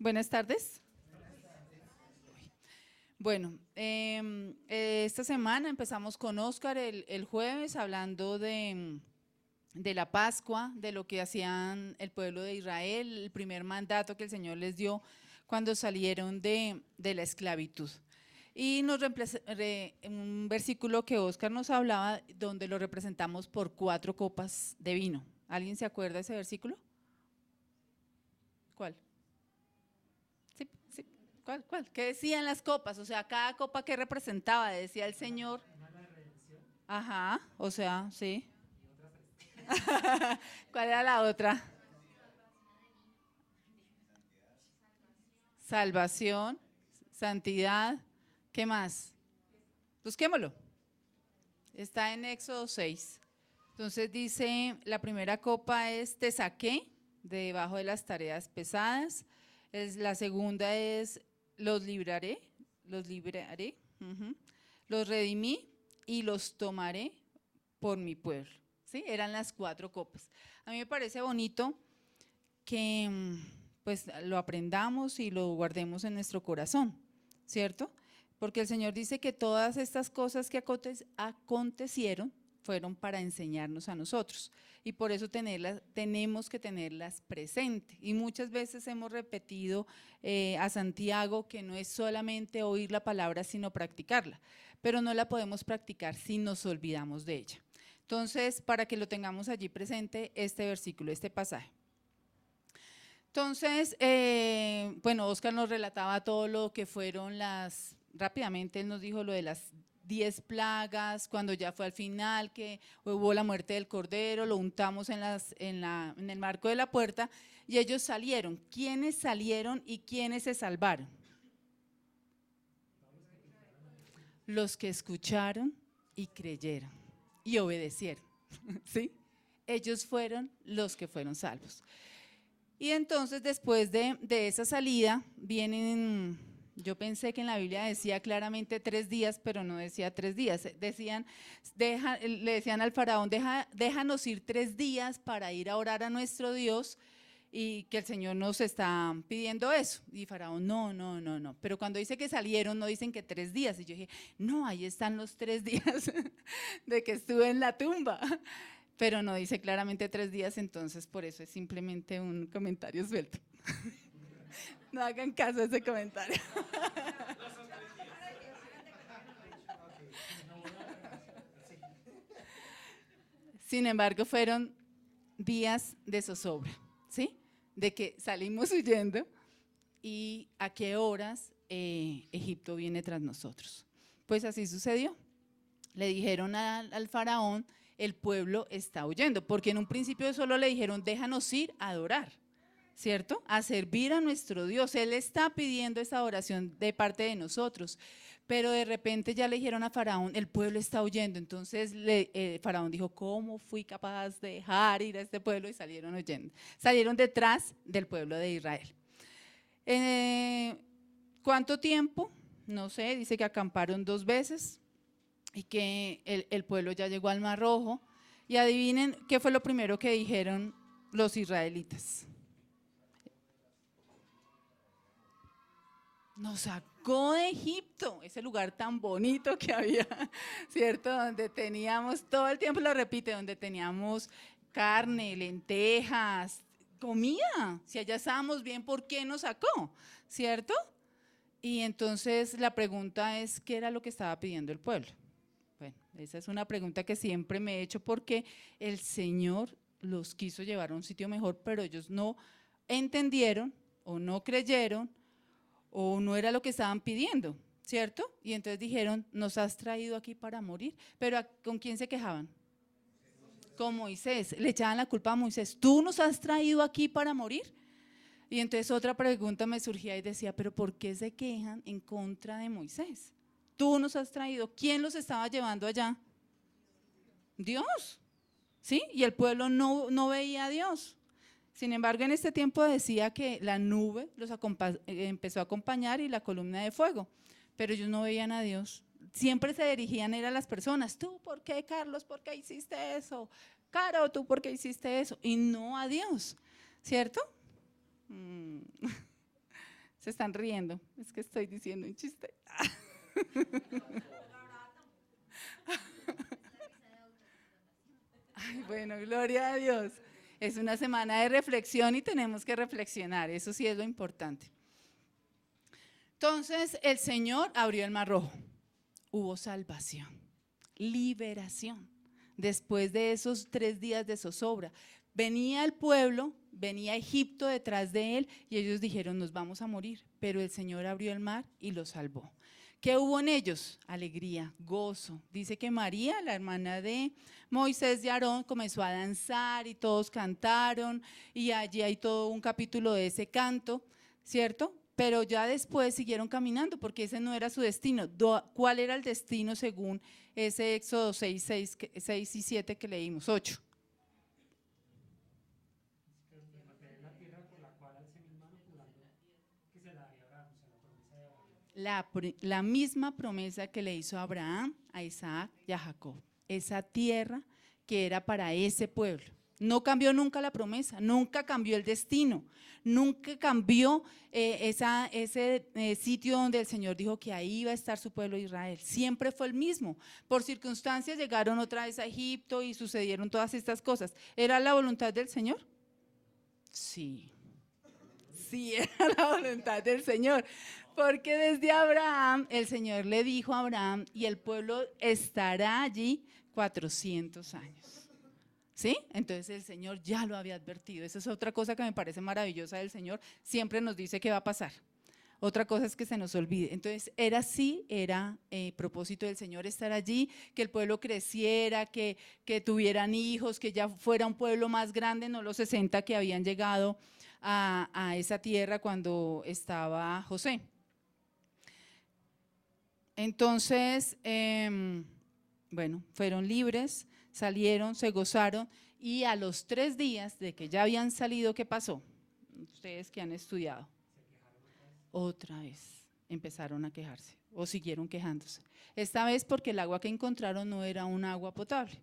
Buenas tardes. Bueno, em, eh, esta semana empezamos con Oscar el, jueves hablando de, de, la Pascua, de lo que hacían el pueblo de Israel, el primer mandato que el Señor les dio cuando salieron de, de la esclavitud. Y nos un versículo que Oscar nos hablaba donde lo representamos por cuatro copas de vino. ¿Alguien se acuerda de ese versículo? ¿Cuál? Sí, sí. ¿Cuál, cuál? ¿Qué decían las copas? O sea, cada copa que representaba, decía el Señor. Ajá, o sea, sí. ¿Cuál era la otra? Salvación, santidad, ¿qué más? Busquémoslo. Está en Éxodo 6. Entonces dice, la primera copa es te saqué de debajo de las tareas pesadas. Es, la segunda es los libraré, los libraré, los redimí y los tomaré por mi pueblo. ¿Sí? Eran las cuatro copas. A mí me parece bonito que mm, pues lo aprendamos y lo guardemos en nuestro corazón, ¿cierto? Porque el Señor dice que todas estas cosas que acontecieron fueron para enseñarnos a nosotros y por eso tenerlas, tenemos que tenerlas presente. Y muchas veces hemos repetido eh, a Santiago que no es solamente oír la palabra, sino practicarla, pero no la podemos practicar si nos olvidamos de ella. Entonces, para que lo tengamos allí presente, este versículo, este pasaje. Entonces, eh, bueno, Oscar nos relataba todo lo que fueron las, rápidamente él nos dijo lo de las diez plagas, cuando ya fue al final, que hubo la muerte del cordero, lo untamos en, las, en, la, en el marco de la puerta y ellos salieron. ¿Quiénes salieron y quiénes se salvaron? Los que escucharon y creyeron y obedecieron. ¿Sí? Ellos fueron los que fueron salvos. Y entonces después de, de esa salida vienen yo pensé que en la Biblia decía claramente tres días, pero no decía tres días. Decían, le decían al faraón, Deja, déjanos ir tres días para ir a orar a nuestro Dios y que el Señor nos está pidiendo eso. Y Faraón, no, no, no, no. Pero cuando dice que salieron, no dicen que tres días. Y yo dije, no, ahí están los tres días de que estuve en la tumba. Pero no dice claramente tres días, entonces por eso es simplemente un comentario suelto. No hagan caso a ese comentario. Sin embargo, fueron días de zozobra, ¿sí? De que salimos huyendo y a qué horas eh, Egipto viene tras nosotros. Pues así sucedió. Le dijeron al, al faraón, el pueblo está huyendo, porque en un principio solo le dijeron, déjanos ir a adorar. ¿Cierto? A servir a nuestro Dios. Él está pidiendo esa oración de parte de nosotros. Pero de repente ya le dijeron a Faraón, el pueblo está huyendo. Entonces le, eh, Faraón dijo, ¿cómo fui capaz de dejar ir a este pueblo? Y salieron huyendo. Salieron detrás del pueblo de Israel. Eh, ¿Cuánto tiempo? No sé, dice que acamparon dos veces y que el, el pueblo ya llegó al Mar Rojo. Y adivinen qué fue lo primero que dijeron los israelitas. Nos sacó de Egipto, ese lugar tan bonito que había, ¿cierto? Donde teníamos, todo el tiempo lo repite, donde teníamos carne, lentejas, comida. Si allá estábamos bien, ¿por qué nos sacó? ¿Cierto? Y entonces la pregunta es, ¿qué era lo que estaba pidiendo el pueblo? Bueno, esa es una pregunta que siempre me he hecho porque el Señor los quiso llevar a un sitio mejor, pero ellos no entendieron o no creyeron o no era lo que estaban pidiendo, ¿cierto? Y entonces dijeron, nos has traído aquí para morir. Pero ¿con quién se quejaban? Con Moisés. Le echaban la culpa a Moisés, tú nos has traído aquí para morir. Y entonces otra pregunta me surgía y decía, pero ¿por qué se quejan en contra de Moisés? Tú nos has traído. ¿Quién los estaba llevando allá? Dios. ¿Sí? Y el pueblo no, no veía a Dios. Sin embargo, en este tiempo decía que la nube los eh, empezó a acompañar y la columna de fuego, pero ellos no veían a Dios. Siempre se dirigían a las personas, tú, ¿por qué, Carlos? ¿Por qué hiciste eso? Caro, ¿tú por qué hiciste eso? Y no a Dios, ¿cierto? Mm. Se están riendo. Es que estoy diciendo un chiste. Bueno, gloria a Dios. Es una semana de reflexión y tenemos que reflexionar. Eso sí es lo importante. Entonces el Señor abrió el mar rojo. Hubo salvación, liberación. Después de esos tres días de zozobra, venía el pueblo, venía Egipto detrás de él y ellos dijeron, nos vamos a morir. Pero el Señor abrió el mar y los salvó. ¿Qué hubo en ellos? Alegría, gozo. Dice que María, la hermana de Moisés y Aarón, comenzó a danzar y todos cantaron y allí hay todo un capítulo de ese canto, ¿cierto? Pero ya después siguieron caminando porque ese no era su destino. ¿Cuál era el destino según ese Éxodo 6, 6, y 7 que leímos? 8. La, misma promesa que le hizo a Abraham, a Isaac y a Jacob. Esa tierra que era para ese pueblo. No cambió nunca la promesa, nunca cambió el destino, nunca cambió eh, esa, ese eh, sitio donde el Señor dijo que ahí iba a estar su pueblo Israel. Siempre fue el mismo. Por circunstancias llegaron otra vez a Egipto y sucedieron todas estas cosas. ¿Era la voluntad del Señor? Sí. Sí, era la voluntad del Señor. Porque desde Abraham, el Señor le dijo a Abraham, y el pueblo estará allí 400 años. ¿Sí? Entonces el Señor ya lo había advertido. Esa es otra cosa que me parece maravillosa del Señor. Siempre nos dice que va a pasar. Otra cosa es que se nos olvide. Entonces, era así, era eh, propósito del Señor estar allí, que el pueblo creciera, que, que tuvieran hijos, que ya fuera un pueblo más grande, no los 60 que habían llegado a, a esa tierra cuando estaba José. Entonces, em, bueno, fueron libres, salieron, se gozaron y a los tres días de que ya habían salido, ¿qué pasó? Ustedes que han estudiado. Otra vez empezaron a quejarse o siguieron quejándose. Esta vez porque el agua que encontraron no era un agua potable.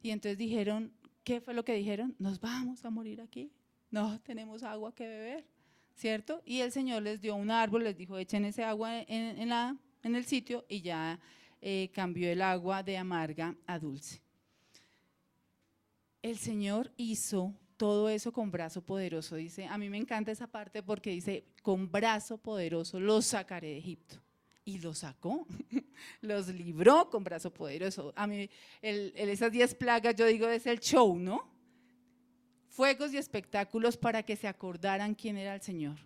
Y entonces dijeron, ¿qué fue lo que dijeron? Nos vamos a morir aquí. No tenemos agua que beber, ¿cierto? Y el Señor les dio un árbol, les dijo, echen ese agua en la en el sitio y ya eh, cambió el agua de amarga a dulce. El Señor hizo todo eso con brazo poderoso. Dice, a mí me encanta esa parte porque dice, con brazo poderoso los sacaré de Egipto. Y los sacó, los libró con brazo poderoso. A mí, esas diez plagas, yo digo, es el show, ¿no? Fuegos y espectáculos para que se acordaran quién era el Señor.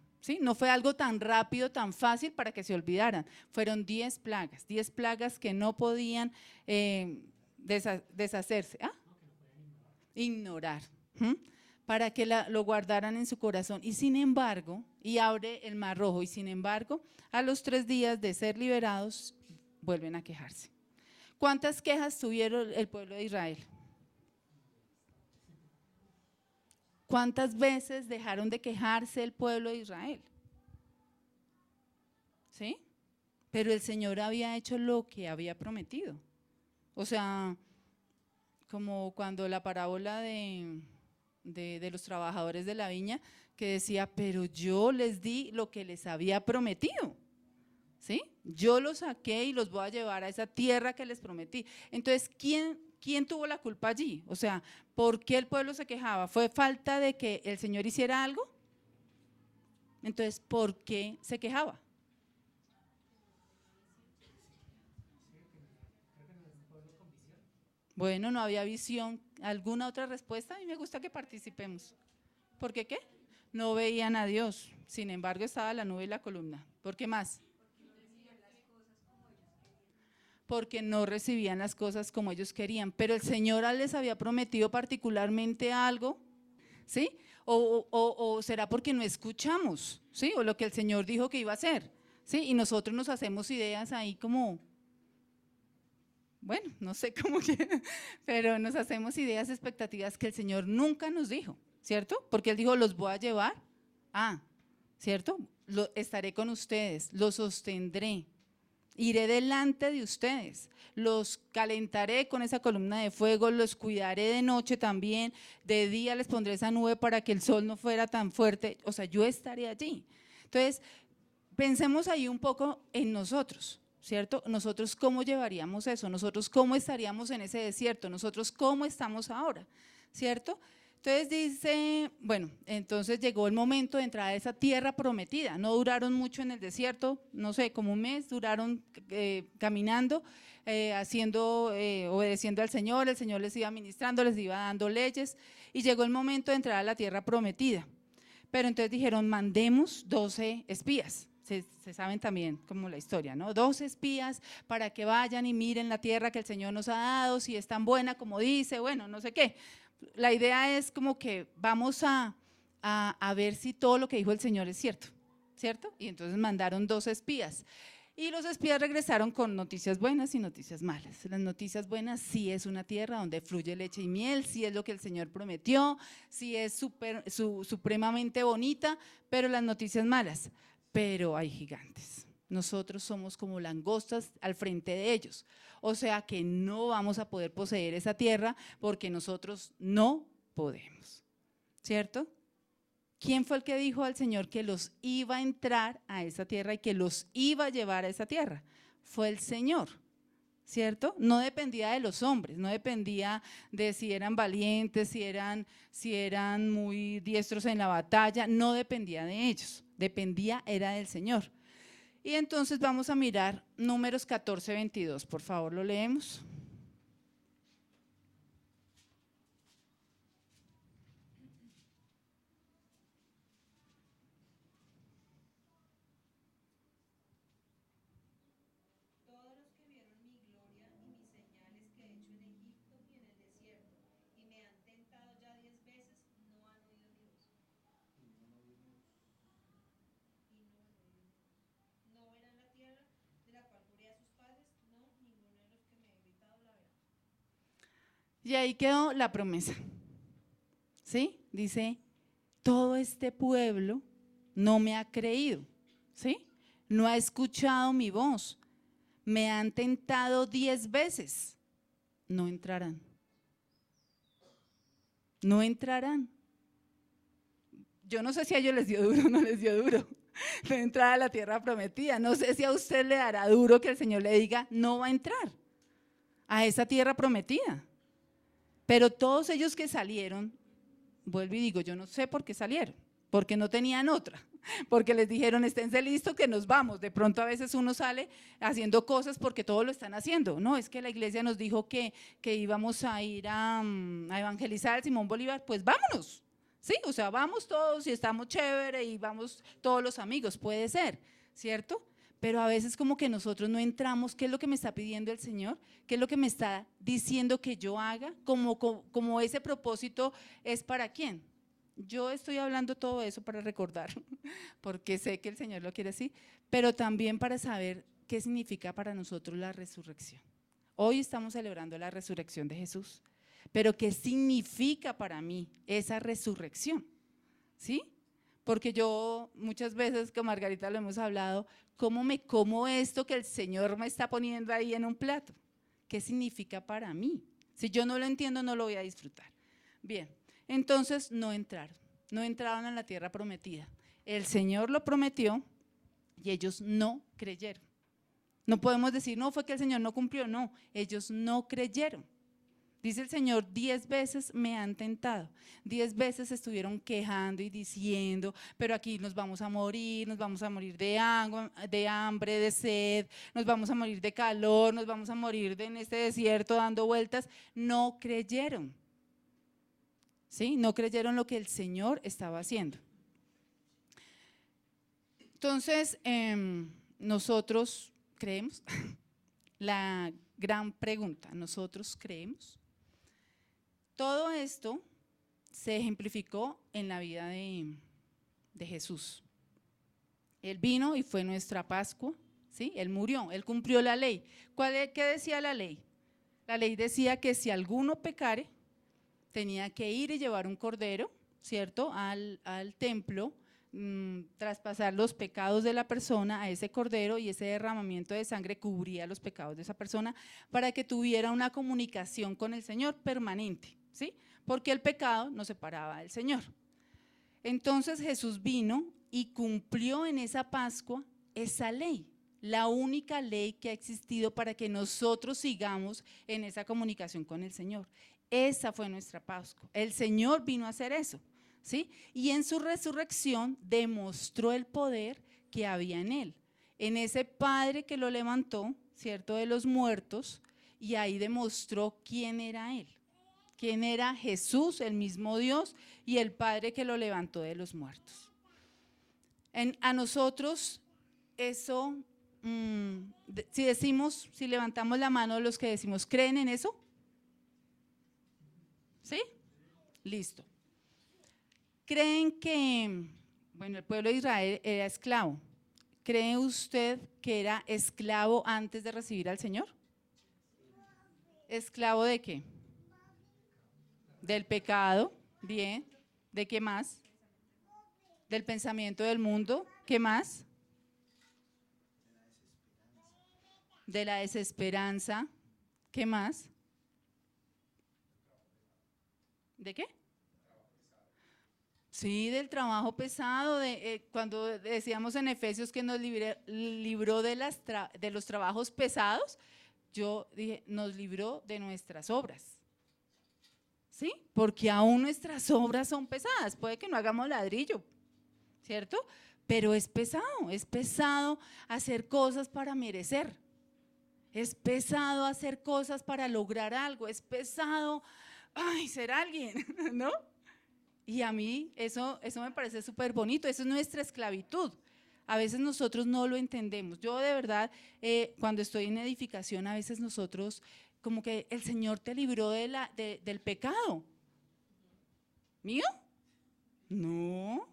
No fue algo tan rápido, tan fácil para que se olvidaran. Fueron 10 plagas, 10 plagas que no podían eh, deshacerse. ¿ah? Ignorar. Para que lo guardaran en su corazón. Y sin embargo, y abre el mar rojo, y sin embargo, a los tres días de ser liberados, vuelven a quejarse. ¿Cuántas quejas tuvieron el pueblo de Israel? ¿Cuántas veces dejaron de quejarse el pueblo de Israel? ¿Sí? Pero el Señor había hecho lo que había prometido. O sea, como cuando la parábola de, de, los trabajadores de la viña, que decía, pero yo les di lo que les había prometido. ¿Sí? Yo los saqué y los voy a llevar a esa tierra que les prometí. Entonces, ¿quién, ¿quién tuvo la culpa allí? O sea, ¿por qué el pueblo se quejaba? ¿Fue falta de que el Señor hiciera algo? Entonces, ¿por qué se quejaba? Bueno, no había visión. ¿Alguna otra respuesta? A mí me gusta que participemos. ¿Por qué qué? No veían a Dios. Sin embargo, estaba la nube y la columna. ¿Por qué más? Porque no recibían las cosas como ellos querían. Pero el Señor les había prometido particularmente algo, ¿sí? O, será porque no escuchamos, ¿sí? O lo que el Señor dijo que iba a hacer, ¿sí? Y nosotros nos hacemos ideas ahí como, bueno, no sé cómo, pero nos hacemos ideas, expectativas que el Señor nunca nos dijo, ¿cierto? Porque Él dijo, los voy a llevar, ah, ¿cierto? Lo, estaré con ustedes, los sostendré, Iré delante de ustedes, los calentaré con esa columna de fuego, los cuidaré de noche también, de día les pondré esa nube para que el sol no fuera tan fuerte, o sea, yo estaré allí. Entonces, pensemos ahí un poco en nosotros. ¿cierto? Nosotros cómo llevaríamos eso, nosotros cómo estaríamos en ese desierto, nosotros cómo estamos ahora, ¿cierto? Entonces dice, bueno, entonces llegó el momento de entrar a esa tierra prometida. No duraron mucho en el desierto, no sé, como un mes, duraron eh, caminando, eh, haciendo, eh, obedeciendo al Señor. El Señor les iba ministrando, les iba dando leyes y llegó el momento de entrar a la tierra prometida. Pero entonces dijeron, mandemos 12 espías se, saben también como la historia, ¿no? Dos espías para que vayan y miren la tierra que el Señor nos ha dado, si es tan buena como dice, bueno, no sé qué. La idea es como que vamos a, a, ver si todo lo que dijo el Señor es cierto, ¿cierto? Y entonces mandaron dos espías. Y los espías regresaron con noticias buenas y noticias malas. Las noticias buenas sí es una tierra donde fluye leche y miel, sí es lo que el Señor prometió, sí es super, su, supremamente bonita, pero las noticias malas pero hay gigantes. Nosotros somos como langostas al frente de ellos. O sea que no vamos a poder poseer esa tierra porque nosotros no podemos. ¿Cierto? ¿Quién fue el que dijo al Señor que los iba a entrar a esa tierra y que los iba a llevar a esa tierra? Fue el Señor. ¿cierto? No dependía de los hombres, no dependía de si eran valientes, si eran, si eran muy diestros en la batalla, no dependía de ellos dependía era del Señor. Y entonces vamos a mirar números 14, 22, por favor, lo leemos. Y ahí quedó la promesa. ¿Sí? Dice, todo este pueblo no me ha creído. ¿Sí? No ha escuchado mi voz. Me han tentado diez veces. No entrarán. No entrarán. Yo no sé si a ellos les dio duro o no les dio duro de entrar a la tierra prometida. No sé si a usted le dará duro que el Señor le diga, no va a entrar a esa tierra prometida. Pero todos ellos que salieron, vuelvo y digo, yo no sé por qué salieron, porque no tenían otra, porque les dijeron, esténse listos que nos vamos. De pronto a veces uno sale haciendo cosas porque todos lo están haciendo. No, es que la iglesia nos dijo que, que íbamos a ir a, mm, a evangelizar al Simón Bolívar, pues vámonos. Sí, o sea, vamos todos y estamos chévere y vamos todos los amigos, puede ser, ¿cierto? Pero a veces como que nosotros no entramos, ¿qué es lo que me está pidiendo el Señor? ¿Qué es lo que me está diciendo que yo haga? Como, como, ese propósito es para quién. Yo estoy hablando todo eso para recordar, porque sé que el Señor lo quiere así, pero también para saber qué significa para nosotros la resurrección. Hoy estamos celebrando la resurrección de Jesús, pero ¿qué significa para mí esa resurrección? ¿Sí? Porque yo muchas veces con Margarita lo hemos hablado, ¿cómo me como esto que el Señor me está poniendo ahí en un plato? ¿Qué significa para mí? Si yo no lo entiendo, no lo voy a disfrutar. Bien, entonces no entraron, no entraron a la tierra prometida. El Señor lo prometió y ellos no creyeron. No podemos decir, no, fue que el Señor no cumplió, no, ellos no creyeron. Dice el Señor, diez veces me han tentado, diez veces estuvieron quejando y diciendo, pero aquí nos vamos a morir, nos vamos a morir de, hambre, de sed, nos vamos a morir de calor, nos vamos a morir en este desierto dando vueltas. No creyeron. ¿Sí? No creyeron lo que el Señor estaba haciendo. Entonces, em, nosotros creemos, la gran pregunta, ¿nosotros creemos? Todo esto se ejemplificó en la vida de, Jesús. Él vino y fue nuestra Pascua, ¿sí? Él murió, él cumplió la ley. ¿Cuál, ¿Qué decía la ley? La ley decía que si alguno pecare, tenía que ir y llevar un cordero, ¿cierto? Al, al templo Mm, traspasar los pecados de la persona a ese cordero y ese derramamiento de sangre cubría los pecados de esa persona para que tuviera una comunicación con el Señor permanente, ¿sí? Porque el pecado nos separaba del Señor. Entonces Jesús vino y cumplió en esa Pascua esa ley, la única ley que ha existido para que nosotros sigamos en esa comunicación con el Señor. Esa fue nuestra Pascua. El Señor vino a hacer eso, ¿sí? Y en su resurrección demostró el poder que había en él, en ese Padre que lo levantó, ¿cierto? De los muertos, y ahí demostró quién era él, quién era Jesús, el mismo Dios, y el Padre que lo levantó de los muertos. A nosotros eso, mm, si decimos, si levantamos la mano los que decimos, ¿creen en eso? ¿Sí? Listo. ¿Creen que, bueno, el pueblo de Israel era esclavo? ¿Cree usted que era esclavo antes de recibir al Señor? ¿Esclavo de qué? Del pecado, bien. ¿De qué más? Del pensamiento del mundo, ¿qué más? De la desesperanza, ¿qué más? ¿De qué? Sí, del trabajo pesado, de, eh, cuando decíamos en Efesios que nos libró de, las de los trabajos pesados, yo dije, nos libró de nuestras obras. ¿Sí? Porque aún nuestras obras son pesadas, puede que no hagamos ladrillo, ¿cierto? Pero es pesado, es pesado hacer cosas para merecer. Es pesado hacer cosas para lograr algo, es pesado ay, ser alguien, ¿no? Y a mí eso, eso me parece súper bonito, eso es nuestra esclavitud. A veces nosotros no lo entendemos. Yo de verdad, eh, cuando estoy en edificación, a veces nosotros, como que el Señor te libró del pecado. ¿Mío? No,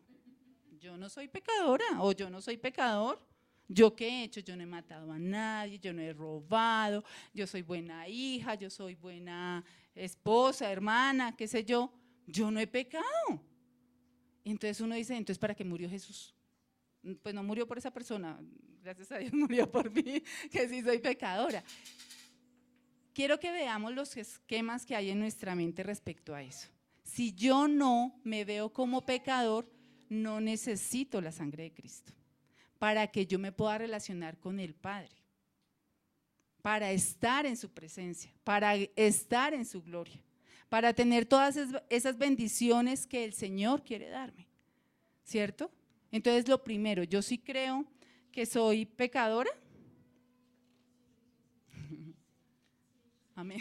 yo no soy pecadora o yo no soy pecador. ¿Yo qué he hecho? Yo no he matado a nadie, yo no he robado, yo soy buena hija, yo soy buena esposa, hermana, qué sé yo, yo no he pecado. Entonces uno dice, entonces ¿para qué murió Jesús? Pues no murió por esa persona, gracias a Dios murió por mí, que sí soy pecadora. Quiero que veamos los esquemas que hay en nuestra mente respecto a eso. Si yo no me veo como pecador, no necesito la sangre de Cristo para que yo me pueda relacionar con el Padre para estar en su presencia, para estar en su gloria, para tener todas esas bendiciones que el Señor quiere darme. ¿Cierto? Entonces, lo primero, yo sí creo que soy pecadora. Amén.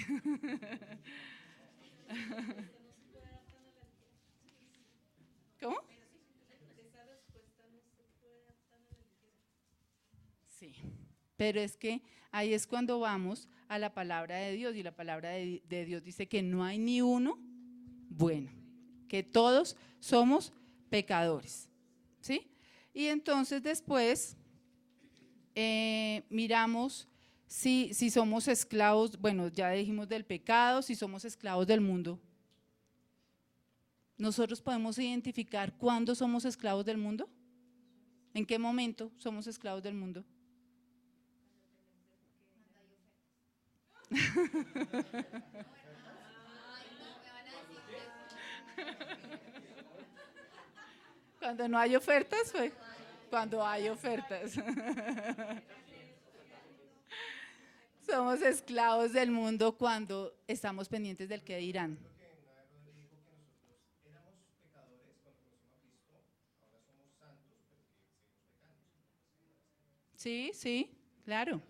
¿Cómo? Sí, pero es que ahí es cuando vamos a la palabra de Dios y la palabra de, Dios dice que no hay ni uno bueno, que todos somos pecadores. ¿Sí? Y entonces después eh, miramos si, si somos esclavos, bueno, ya dijimos del pecado, si somos esclavos del mundo. ¿Nosotros podemos identificar cuándo somos esclavos del mundo? ¿En qué momento somos esclavos del mundo? Cuando no hay ofertas, fue cuando hay ofertas. Somos esclavos del mundo cuando estamos pendientes del que dirán. Sí, sí, claro.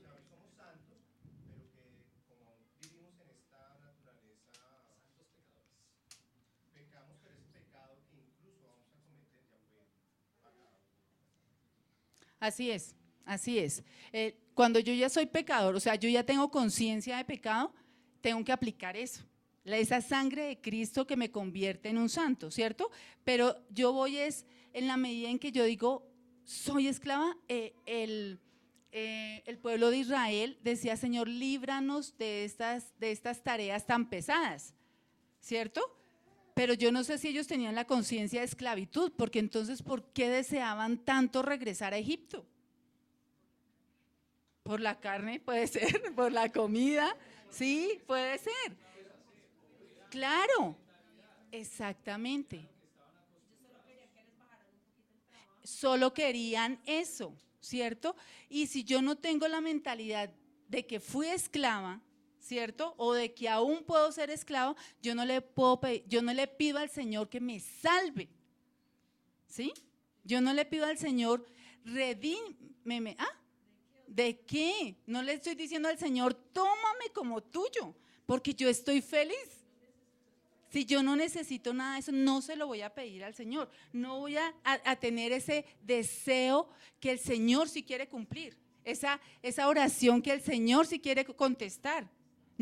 Así es, así es. Eh, cuando yo ya soy pecador, o sea, yo ya tengo conciencia de pecado, tengo que aplicar eso. Esa sangre de Cristo que me convierte en un santo, ¿cierto? Pero yo voy es en la medida en que yo digo, soy esclava, eh, el, eh, el, pueblo de Israel decía, Señor, líbranos de estas, de estas tareas tan pesadas, ¿cierto? Pero yo no sé si ellos tenían la conciencia de esclavitud, porque entonces, ¿por qué deseaban tanto regresar a Egipto? Por la carne, puede ser, por la comida, sí, puede ser. Claro, exactamente. Solo querían eso, ¿cierto? Y si yo no tengo la mentalidad de que fui esclava, ¿cierto? O de que aún puedo ser esclavo, yo no le puedo yo no le pido al Señor que me salve. ¿Sí? Yo no le pido al Señor redímeme, ¿ah? ¿De qué? No le estoy diciendo al Señor, tómame como tuyo, porque yo estoy feliz. Si yo no necesito nada de eso, no se lo voy a pedir al Señor. No voy a, tener ese deseo que el Señor sí quiere cumplir. Esa, esa oración que el Señor sí quiere contestar.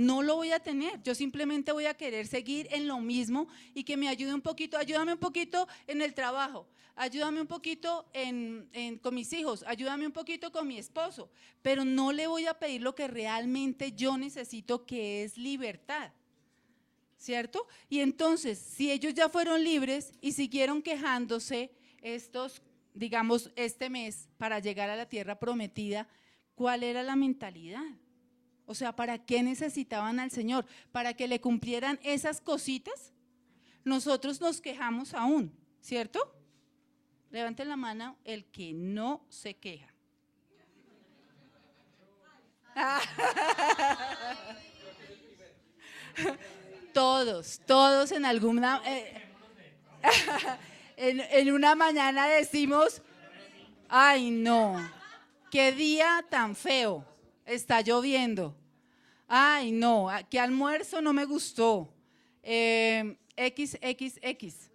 No lo voy a tener. Yo simplemente voy a querer seguir en lo mismo y que me ayude un poquito. Ayúdame un poquito en el trabajo. Ayúdame un poquito con mis hijos. Ayúdame un poquito con mi esposo. Pero no le voy a pedir lo que realmente yo necesito, que es libertad. ¿cierto? Y entonces, si ellos ya fueron libres y siguieron quejándose estos, digamos, este mes para llegar a la tierra prometida, ¿cuál era la mentalidad? O sea, ¿para qué necesitaban al Señor? ¿Para que le cumplieran esas cositas? Nosotros nos quejamos aún, ¿cierto? Levanten la mano el que no se queja. Todos, todos en alguna... Eh, en, una mañana decimos, ay no, qué día tan feo, está lloviendo. Ay no, qué almuerzo no me gustó. Eh, XXX.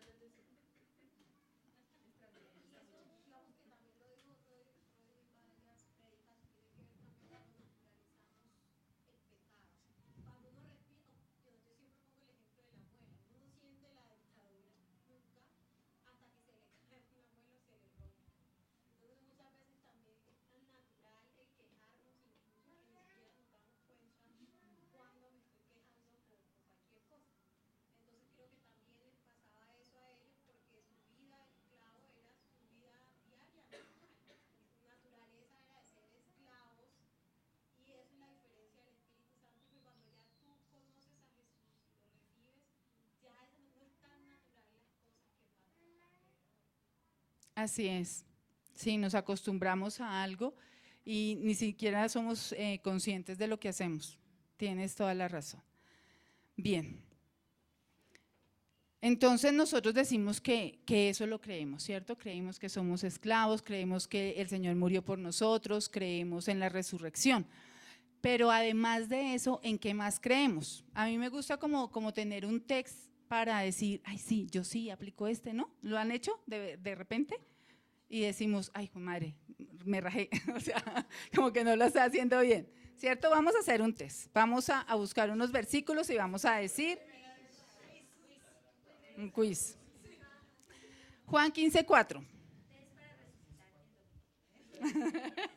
Así es. Sí, nos acostumbramos a algo y ni siquiera somos eh, conscientes de lo que hacemos. Tienes toda la razón. Bien. Entonces nosotros decimos que, que, eso lo creemos, ¿cierto? Creemos que somos esclavos, creemos que el Señor murió por nosotros, creemos en la resurrección. Pero además de eso, ¿en qué más creemos? A mí me gusta como, como tener un texto para decir, ay, sí, yo sí aplico este, ¿no? ¿Lo han hecho de, de repente? Y decimos, ay, madre, me rajé, o sea, como que no lo está haciendo bien. ¿Cierto? Vamos a hacer un test. Vamos a, a buscar unos versículos y vamos a decir un quiz. Juan 15, 4.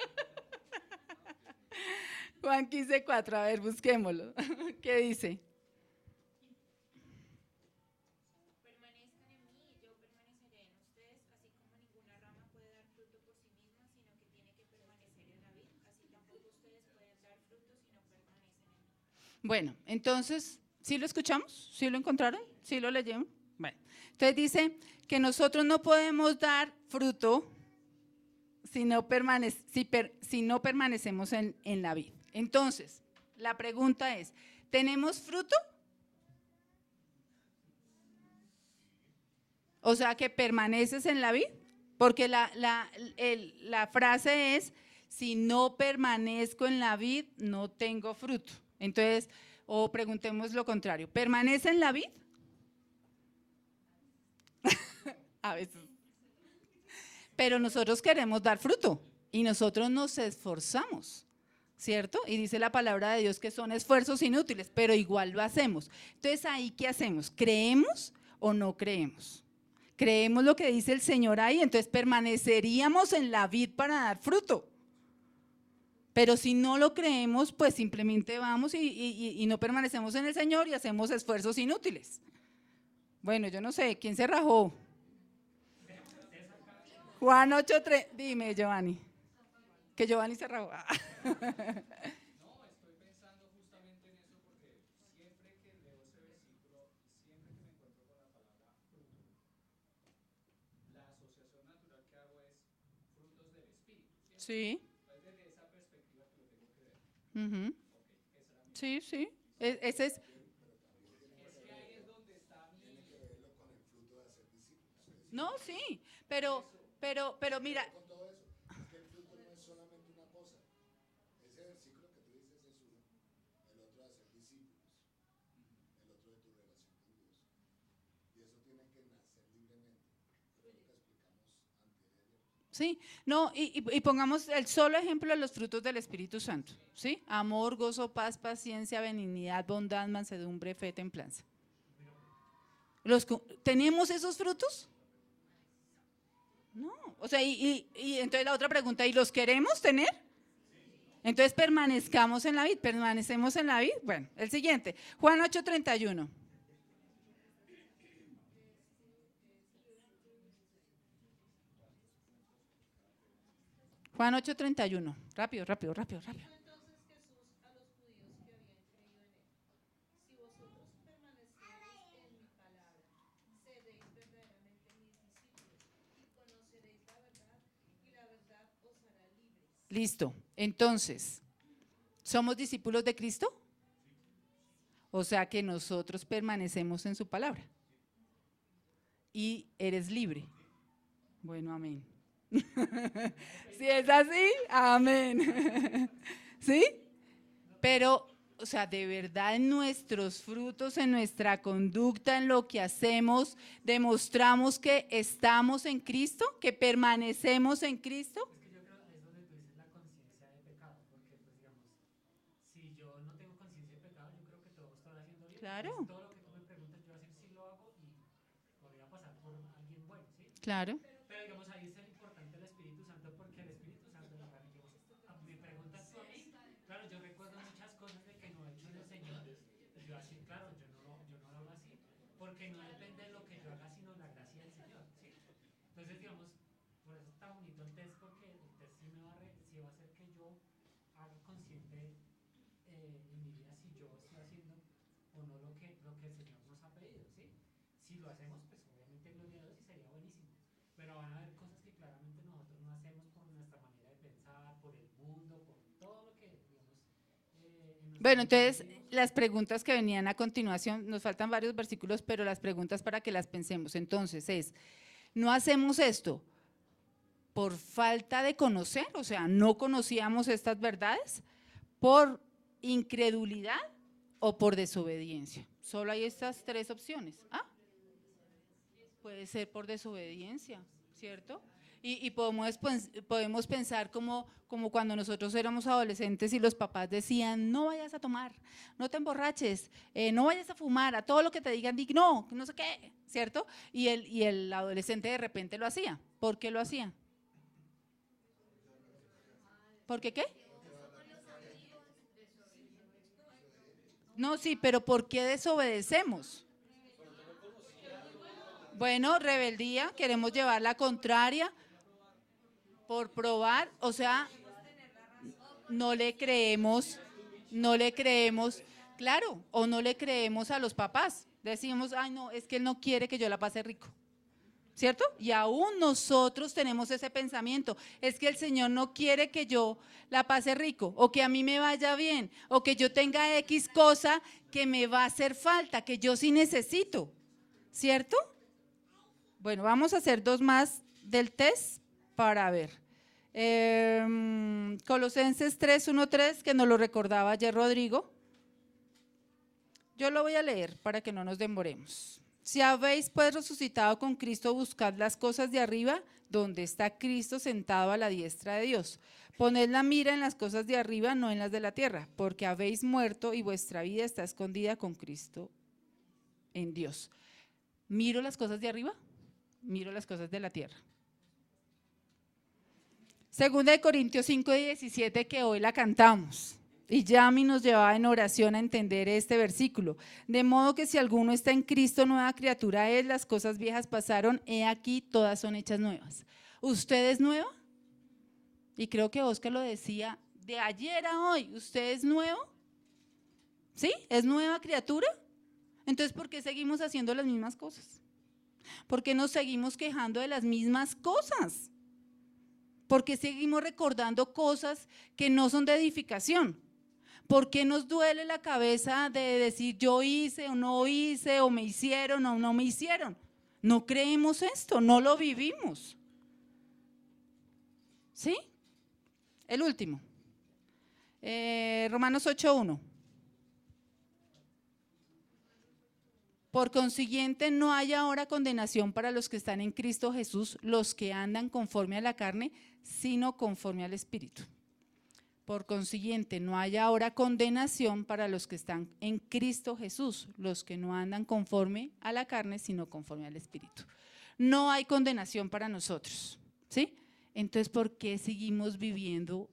Juan 15, 4, a ver, busquémoslo. ¿Qué dice? Bueno, entonces, ¿sí lo escuchamos? ¿Sí lo encontraron? ¿Sí lo leyeron? Bueno, entonces dice que nosotros no podemos dar fruto si no, si no permanecemos en, en la vida. Entonces, la pregunta es, ¿tenemos fruto? O sea, que permaneces en la vida. Porque la, la, la frase es, si no permanezco en la vid, no tengo fruto. Entonces, o preguntemos lo contrario, ¿permanece en la vid? A veces. Pero nosotros queremos dar fruto y nosotros nos esforzamos, ¿cierto? Y dice la palabra de Dios que son esfuerzos inútiles, pero igual lo hacemos. Entonces, ahí, ¿qué hacemos? ¿Creemos o no creemos? Creemos lo que dice el Señor ahí, entonces permaneceríamos en la vid para dar fruto. Pero si no lo creemos, pues simplemente vamos y, no permanecemos en el Señor y hacemos esfuerzos inútiles. Bueno, yo no sé, ¿quién se rajó? Juan 8.3, dime Giovanni, que Giovanni se rajó. Sí. Ujú. Sí, sí. E- ese es. No, sí, pero, pero, pero mira, con todo eso. Es que el fruto no es solamente una cosa. Ese versículo que tú dices es uno. El otro de ser discípulos. El otro de tu relación con Dios. Y eso tiene que nacer libremente. Fue lo que explicamos anteriormente. Sí, no, y, pongamos el solo ejemplo de los frutos del Espíritu Santo, ¿sí? Amor, gozo, paz, paciencia, benignidad, bondad, mansedumbre, fe, templanza. Los, ¿Tenemos esos frutos? No, o sea, y entonces la otra pregunta, ¿y los queremos tener? Entonces permanezcamos en la vid, permanecemos en la vid. Bueno, el siguiente, Juan 8:31. Y la verdad os hará libres. Listo. Entonces, ¿somos discípulos de Cristo? O sea que nosotros permanecemos en su palabra. Y eres libre. Bueno, amén. si es así, amén. ¿Sí? Pero, o sea, de verdad en nuestros frutos, en nuestra conducta, en lo que hacemos, demostramos que estamos en Cristo, que permanecemos en Cristo. Es que yo creo que es donde tú dices la conciencia de pecado, porque pues digamos, si yo no tengo conciencia de pecado, yo creo que todo estoy haciendo bien. Claro. Todo lo que tú me preguntas, yo así sí lo hago y podría pasar por alguien bueno, ¿sí? Claro. Pero digamos, ahí es el importante el Espíritu Santo, porque el Espíritu Santo, la verdad, digamos, a- me preguntas tú a mí, claro, yo recuerdo muchas cosas de que no he hecho en el Señor, y yo así, claro, yo no, lo- yo no lo hago así, porque no depende de lo que yo haga, sino la gracia del Señor, ¿sí? Entonces, digamos, por eso está bonito el test, porque el test sí me va a, re- sí va a hacer que yo haga consciente eh, en mi vida si yo estoy haciendo o no lo que, lo que el Señor nos ha pedido, ¿sí? Si lo hacemos, pues obviamente gloria a Dios y sería buenísimo. Pero van a haber cosas que claramente nosotros no hacemos por nuestra manera de pensar, por el mundo, por todo lo que, digamos, eh, en nuestra Bueno, entonces las preguntas que venían a continuación, nos faltan varios versículos, pero las preguntas para que las pensemos. Entonces es, ¿no hacemos esto por falta de conocer? O sea, ¿no conocíamos estas verdades? ¿Por incredulidad o por desobediencia? Solo hay estas tres opciones. ¿Ah? Puede ser por desobediencia, ¿cierto? Y, y podemos, podemos pensar como, como cuando nosotros éramos adolescentes y los papás decían, no vayas a tomar, no te emborraches, eh, no vayas a fumar, a todo lo que te digan, di no, no sé qué, ¿cierto? Y el, y el adolescente de repente lo hacía. ¿Por qué lo hacía? ¿Por qué qué? No, sí, pero ¿por qué desobedecemos? Bueno, rebeldía, queremos llevar la contraria por probar, o sea, no le creemos, no le creemos, claro, o no le creemos a los papás. Decimos, ay, no, es que él no quiere que yo la pase rico. ¿Cierto? Y aún nosotros tenemos ese pensamiento. Es que el Señor no quiere que yo la pase rico, o que a mí me vaya bien, o que yo tenga X cosa que me va a hacer falta, que yo sí necesito. ¿Cierto? Bueno, vamos a hacer dos más del test para ver. Em, Colosenses 3.1.3, que nos lo recordaba ayer Rodrigo. Yo lo voy a leer para que no nos demoremos. Si habéis pues resucitado con Cristo, buscad las cosas de arriba, donde está Cristo sentado a la diestra de Dios. Poned la mira en las cosas de arriba, no en las de la tierra, porque habéis muerto y vuestra vida está escondida con Cristo en Dios. ¿Miro las cosas de arriba? Miro las cosas de la tierra. Segunda de Corintios 5 y 17 que hoy la cantamos. Y Yami nos llevaba en oración a entender este versículo. De modo que si alguno está en Cristo, nueva criatura es, las cosas viejas pasaron, he aquí, todas son hechas nuevas. ¿Usted es nueva? Y creo que Oscar lo decía de ayer a hoy. ¿Usted es nuevo? ¿Sí? ¿Es nueva criatura? Entonces, ¿por qué seguimos haciendo las mismas cosas? ¿Por qué nos seguimos quejando de las mismas cosas? ¿Por qué seguimos recordando cosas que no son de edificación? ¿Por qué nos duele la cabeza de decir yo hice o no hice, o me hicieron o no me hicieron? No creemos esto, no lo vivimos. ¿Sí? El último. Eh, Romanos 8.1. Por consiguiente, no hay ahora condenación para los que están en Cristo Jesús, los que andan conforme a la carne, sino conforme al Espíritu. Por consiguiente, no hay ahora condenación para los que están en Cristo Jesús, los que no andan conforme a la carne, sino conforme al Espíritu. No hay condenación para nosotros, ¿sí? Entonces, ¿por qué seguimos viviendo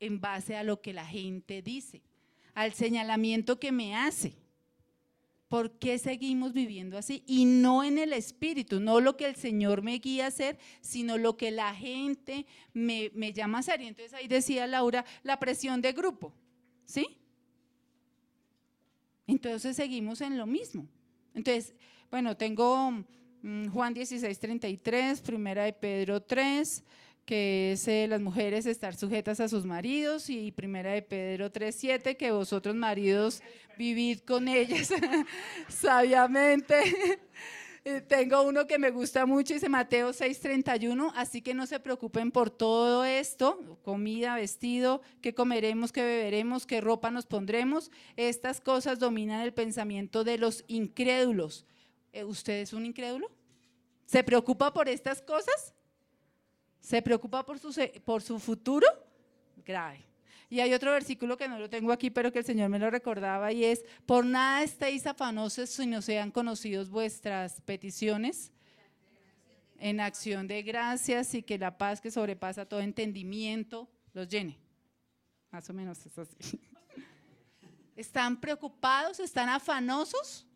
en base a lo que la gente dice? Al señalamiento que me hace. ¿Por qué seguimos viviendo así? Y no en el espíritu, no lo que el Señor me guía a hacer, sino lo que la gente me, llama a hacer. Y entonces ahí decía Laura, la presión de grupo, ¿sí? Entonces seguimos en lo mismo. Entonces, bueno, tengo mm, Juan 16, 33, primera de Pedro 3, que es eh, las mujeres estar sujetas a sus maridos y primera de Pedro 3.7, que vosotros maridos vivid con ellas sabiamente. Eh, tengo uno que me gusta mucho, dice Mateo 6:31, así que no se preocupen por todo esto, comida, vestido, qué comeremos, qué beberemos, qué ropa nos pondremos. Estas cosas dominan el pensamiento de los incrédulos. Eh, ¿Usted es un incrédulo? ¿Se preocupa por estas cosas? ¿Se preocupa por su, por su futuro? Grave. Y hay otro versículo que no lo tengo aquí, pero que el Señor me lo recordaba y es, por nada estéis afanosos si no sean conocidos vuestras peticiones en acción de gracias y que la paz que sobrepasa todo entendimiento los llene. Más o menos es así. ¿Están preocupados? ¿Están afanosos?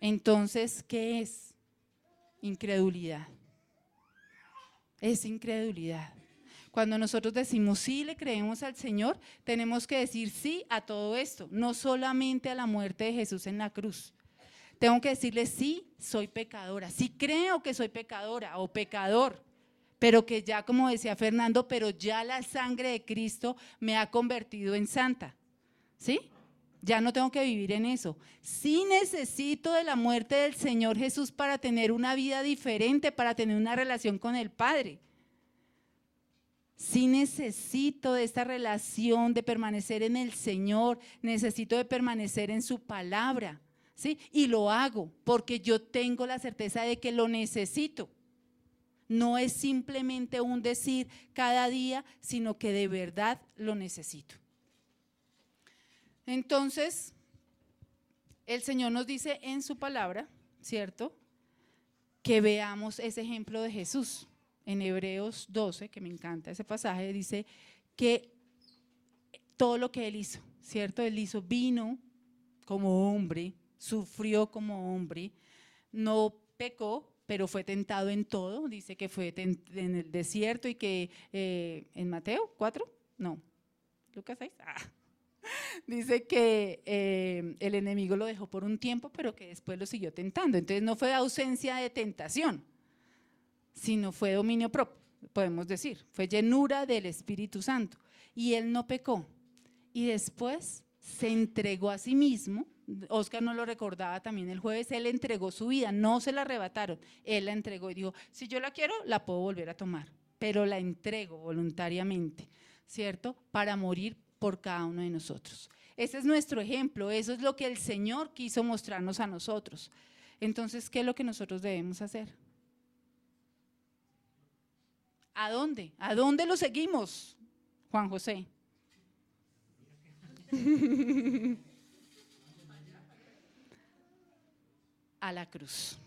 Entonces, ¿qué es? Incredulidad. Es incredulidad. Cuando nosotros decimos sí le creemos al Señor, tenemos que decir sí a todo esto, no solamente a la muerte de Jesús en la cruz. Tengo que decirle sí, soy pecadora, sí creo que soy pecadora o pecador, pero que ya como decía Fernando, pero ya la sangre de Cristo me ha convertido en santa. ¿Sí? Ya no tengo que vivir en eso. Sí necesito de la muerte del Señor Jesús para tener una vida diferente, para tener una relación con el Padre. Sí necesito de esta relación, de permanecer en el Señor, necesito de permanecer en su palabra. ¿sí? Y lo hago porque yo tengo la certeza de que lo necesito. No es simplemente un decir cada día, sino que de verdad lo necesito. Entonces, el Señor nos dice en su palabra, ¿cierto? Que veamos ese ejemplo de Jesús. En Hebreos 12, que me encanta ese pasaje, dice que todo lo que él hizo, ¿cierto? Él hizo, vino como hombre, sufrió como hombre, no pecó, pero fue tentado en todo. Dice que fue en el desierto y que eh, en Mateo 4, no, Lucas 6, ah, dice que eh, el enemigo lo dejó por un tiempo, pero que después lo siguió tentando. Entonces no fue ausencia de tentación, sino fue dominio propio, podemos decir. Fue llenura del Espíritu Santo. Y él no pecó. Y después se entregó a sí mismo. Oscar no lo recordaba también el jueves, él entregó su vida, no se la arrebataron, él la entregó y dijo, si yo la quiero, la puedo volver a tomar, pero la entrego voluntariamente, ¿cierto? Para morir por cada uno de nosotros. Ese es nuestro ejemplo, eso es lo que el Señor quiso mostrarnos a nosotros. Entonces, ¿qué es lo que nosotros debemos hacer? ¿A dónde? ¿A dónde lo seguimos, Juan José? a la cruz.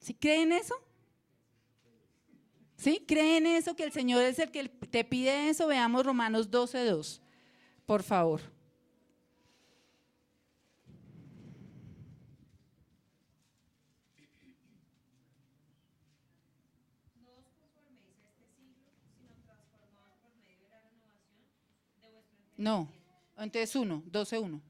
¿Sí creen eso? ¿Sí? ¿Creen eso que el Señor es el que te pide eso? Veamos Romanos 12.2, por favor. No, entonces 1, 12.1.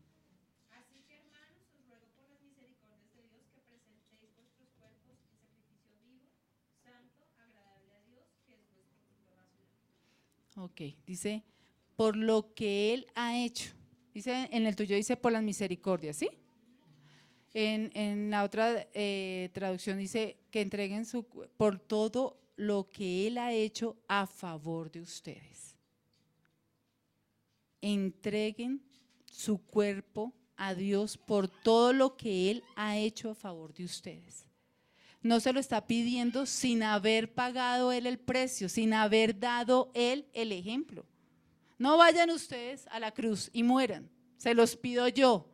Dice, por lo que Él ha hecho. Dice, en el tuyo dice, por las misericordias, ¿sí? En, en la otra eh, traducción dice que entreguen su, por todo lo que Él ha hecho a favor de ustedes. Entreguen su cuerpo a Dios por todo lo que Él ha hecho a favor de ustedes. No se lo está pidiendo sin haber pagado Él el precio, sin haber dado Él el ejemplo. No vayan ustedes a la cruz y mueran, se los pido yo.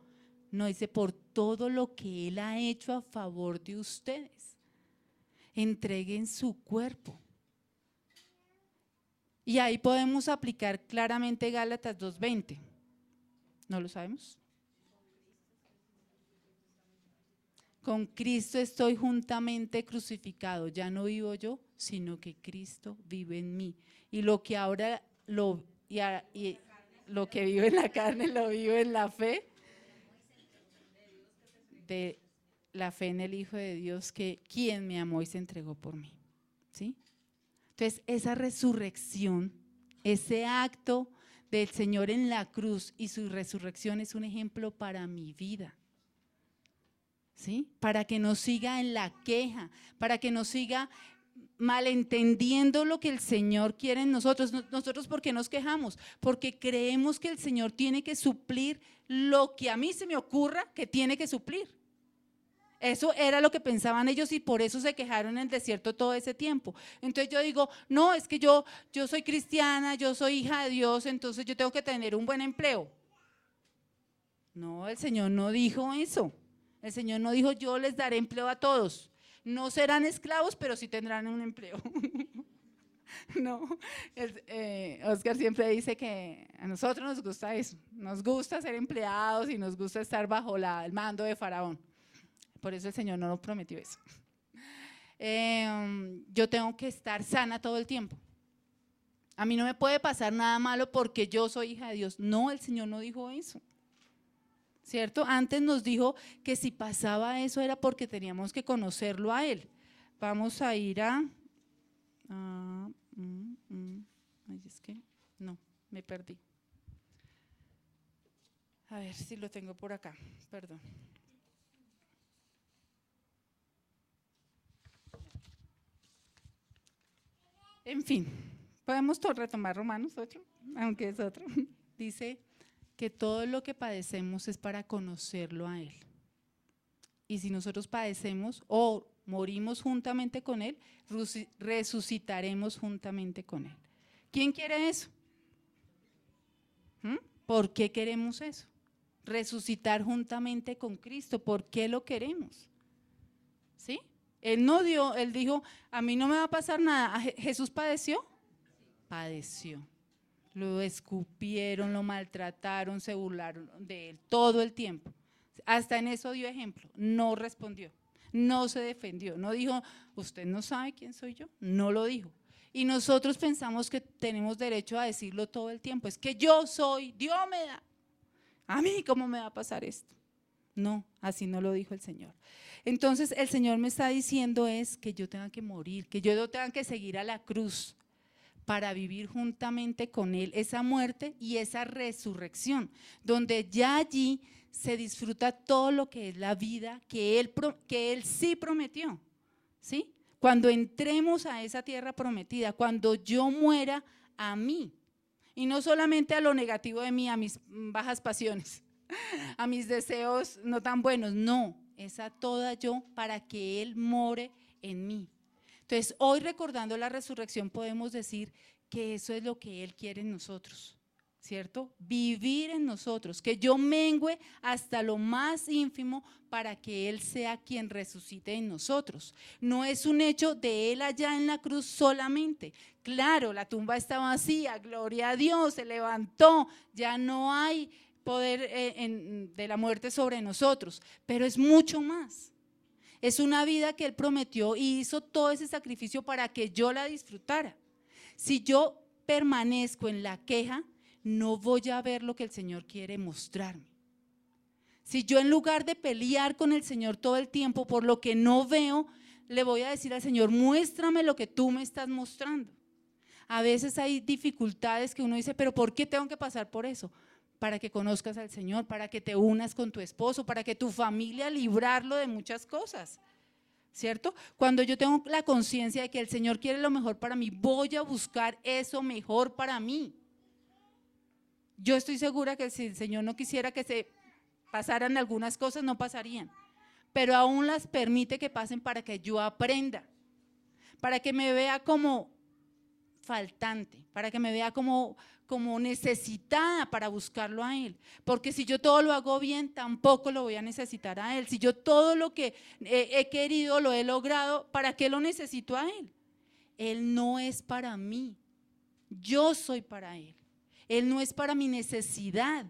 No dice por todo lo que Él ha hecho a favor de ustedes. Entreguen su cuerpo. Y ahí podemos aplicar claramente Gálatas 2.20. ¿No lo sabemos? Con Cristo estoy juntamente crucificado. Ya no vivo yo, sino que Cristo vive en mí. Y lo que ahora lo, y, y lo que vive en la carne lo vivo en la fe de la fe en el Hijo de Dios que quien me amó y se entregó por mí. ¿Sí? Entonces, esa resurrección, ese acto del Señor en la cruz y su resurrección es un ejemplo para mi vida. ¿Sí? Para que no siga en la queja, para que no siga malentendiendo lo que el Señor quiere en nosotros. Nosotros, ¿por qué nos quejamos? Porque creemos que el Señor tiene que suplir lo que a mí se me ocurra que tiene que suplir. Eso era lo que pensaban ellos y por eso se quejaron en el desierto todo ese tiempo. Entonces yo digo, no, es que yo, yo soy cristiana, yo soy hija de Dios, entonces yo tengo que tener un buen empleo. No, el Señor no dijo eso. El Señor no dijo, yo les daré empleo a todos. No serán esclavos, pero sí tendrán un empleo. no, eh, Oscar siempre dice que a nosotros nos gusta eso. Nos gusta ser empleados y nos gusta estar bajo el mando de Faraón. Por eso el Señor no nos prometió eso. Em, yo tengo que estar sana todo el tiempo. A mí no me puede pasar nada malo porque yo soy hija de Dios. No, el Señor no dijo eso. ¿Cierto? Antes nos dijo que si pasaba eso era porque teníamos que conocerlo a Él. Vamos a ir a... Mm, mm, ay, es que no, me perdí. A ver si lo tengo por acá, perdón. En fin, podemos retomar Romanos 8, aunque es otro. Dice, que todo lo que padecemos es para conocerlo a Él. Y si nosotros padecemos o morimos juntamente con Él, resucitaremos juntamente con Él. ¿Quién quiere eso? ¿Mm? ¿Por qué queremos eso? Resucitar juntamente con Cristo. ¿Por qué lo queremos? ¿Sí? Él no dio, él dijo, a mí no me va a pasar nada. ¿Jesús padeció? Padeció lo escupieron, lo maltrataron, se burlaron de él todo el tiempo. Hasta en eso dio ejemplo, no respondió, no se defendió, no dijo, usted no sabe quién soy yo, no lo dijo. Y nosotros pensamos que tenemos derecho a decirlo todo el tiempo, es que yo soy, Dios me da. A mí, ¿cómo me va a pasar esto? No, así no lo dijo el Señor. Entonces el Señor me está diciendo es que yo tenga que morir, que yo tenga que seguir a la cruz, para vivir juntamente con Él esa muerte y esa resurrección, donde ya allí se disfruta todo lo que es la vida que Él, que él sí prometió. ¿sí? Cuando entremos a esa tierra prometida, cuando yo muera a mí, y no solamente a lo negativo de mí, a mis bajas pasiones, a mis deseos no tan buenos, no, es a toda yo para que Él more en mí. Entonces, hoy recordando la resurrección podemos decir que eso es lo que Él quiere en nosotros, ¿cierto? Vivir en nosotros, que yo mengüe hasta lo más ínfimo para que Él sea quien resucite en nosotros. No es un hecho de Él allá en la cruz solamente. Claro, la tumba está vacía, gloria a Dios, se levantó, ya no hay poder eh, de la muerte sobre nosotros, pero es mucho más. Es una vida que Él prometió y hizo todo ese sacrificio para que yo la disfrutara. Si yo permanezco en la queja, no voy a ver lo que el Señor quiere mostrarme. Si yo en lugar de pelear con el Señor todo el tiempo por lo que no veo, le voy a decir al Señor, muéstrame lo que tú me estás mostrando. A veces hay dificultades que uno dice, pero ¿por qué tengo que pasar por eso? Para que conozcas al Señor, para que te unas con tu esposo, para que tu familia librarlo de muchas cosas. ¿Cierto? Cuando yo tengo la conciencia de que el Señor quiere lo mejor para mí, voy a buscar eso mejor para mí. Yo estoy segura que si el Señor no quisiera que se pasaran algunas cosas, no pasarían. Pero aún las permite que pasen para que yo aprenda, para que me vea como faltante, para que me vea como, como necesitada para buscarlo a Él. Porque si yo todo lo hago bien, tampoco lo voy a necesitar a Él. Si yo todo lo que he, he querido, lo he logrado, ¿para qué lo necesito a Él? Él no es para mí, yo soy para Él. Él no es para mi necesidad.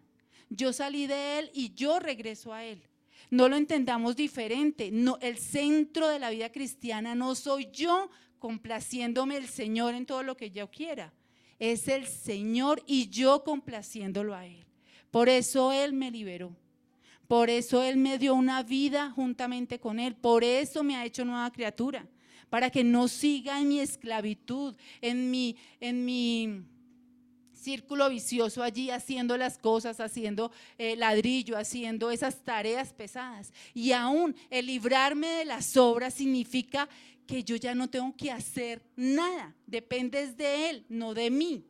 Yo salí de Él y yo regreso a Él. No lo entendamos diferente. No, el centro de la vida cristiana no soy yo complaciéndome el Señor en todo lo que yo quiera. Es el Señor y yo complaciéndolo a Él. Por eso Él me liberó. Por eso Él me dio una vida juntamente con Él. Por eso me ha hecho nueva criatura. Para que no siga en mi esclavitud, en mi, en mi círculo vicioso allí haciendo las cosas, haciendo eh, ladrillo, haciendo esas tareas pesadas. Y aún el librarme de las obras significa que yo ya no tengo que hacer nada, dependes de Él, no de mí.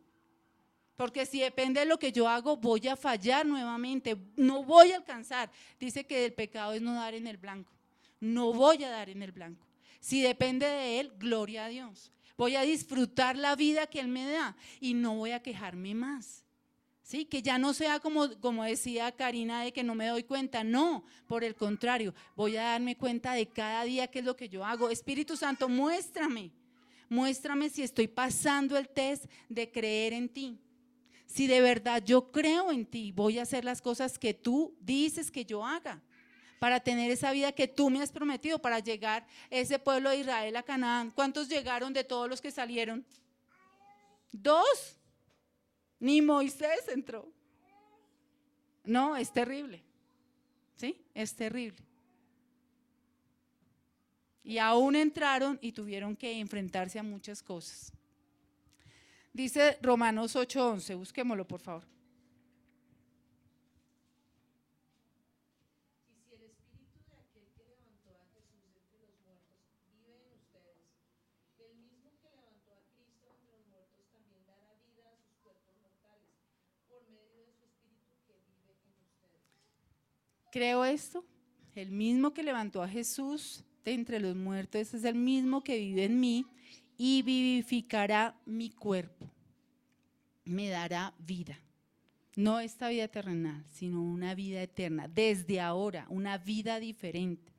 Porque si depende de lo que yo hago, voy a fallar nuevamente, no voy a alcanzar. Dice que el pecado es no dar en el blanco, no voy a dar en el blanco. Si depende de Él, gloria a Dios. Voy a disfrutar la vida que Él me da y no voy a quejarme más. ¿Sí? Que ya no sea como, como decía Karina de que no me doy cuenta, no, por el contrario, voy a darme cuenta de cada día qué es lo que yo hago. Espíritu Santo, muéstrame, muéstrame si estoy pasando el test de creer en ti. Si de verdad yo creo en ti, voy a hacer las cosas que tú dices que yo haga para tener esa vida que tú me has prometido, para llegar ese pueblo de Israel a Canaán. ¿Cuántos llegaron de todos los que salieron? Dos. Ni Moisés entró. No, es terrible. ¿Sí? Es terrible. Y aún entraron y tuvieron que enfrentarse a muchas cosas. Dice Romanos 8:11, busquémoslo por favor. Y si el espíritu de aquel que levantó a Jesús entre los muertos vive en ustedes, el mismo que levantó a Cristo entre los muertos también dará vida a sus cuerpos mortales por medio de su espíritu que vive en ustedes. Creo esto. El mismo que levantó a Jesús de entre los muertos es el mismo que vive en mí y vivificará mi cuerpo. Me dará vida. No esta vida terrenal, sino una vida eterna. Desde ahora, una vida diferente.